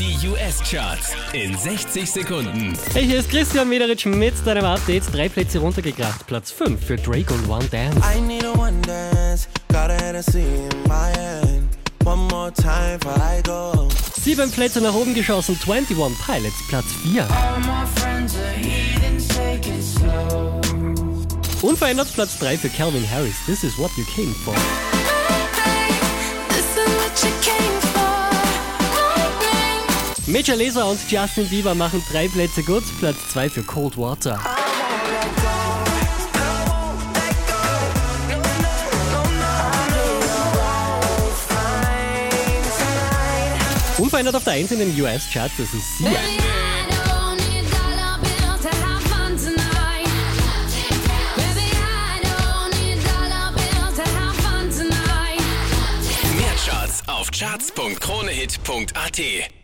Die US-Charts in 60 Sekunden. Hey, hier ist Christian Mederitsch mit deinem Update. Drei Plätze runtergekracht. Platz 5 für Drake und One Dance. I need a one dance, got a Hennessy in my hand. One more time before I go. Sieben Plätze nach oben geschossen. 21 Pilots, Platz 4. All my friends are heathens, take it slow. Unverändert Platz 3 für Calvin Harris. This is what you came for. Major Lazer und Justin Bieber machen drei Plätze gut. Platz 2 für Cold Water. Unverändert auf der 1 in den US-Charts, das ist Sia. Mehr Charts auf charts.kronehit.at.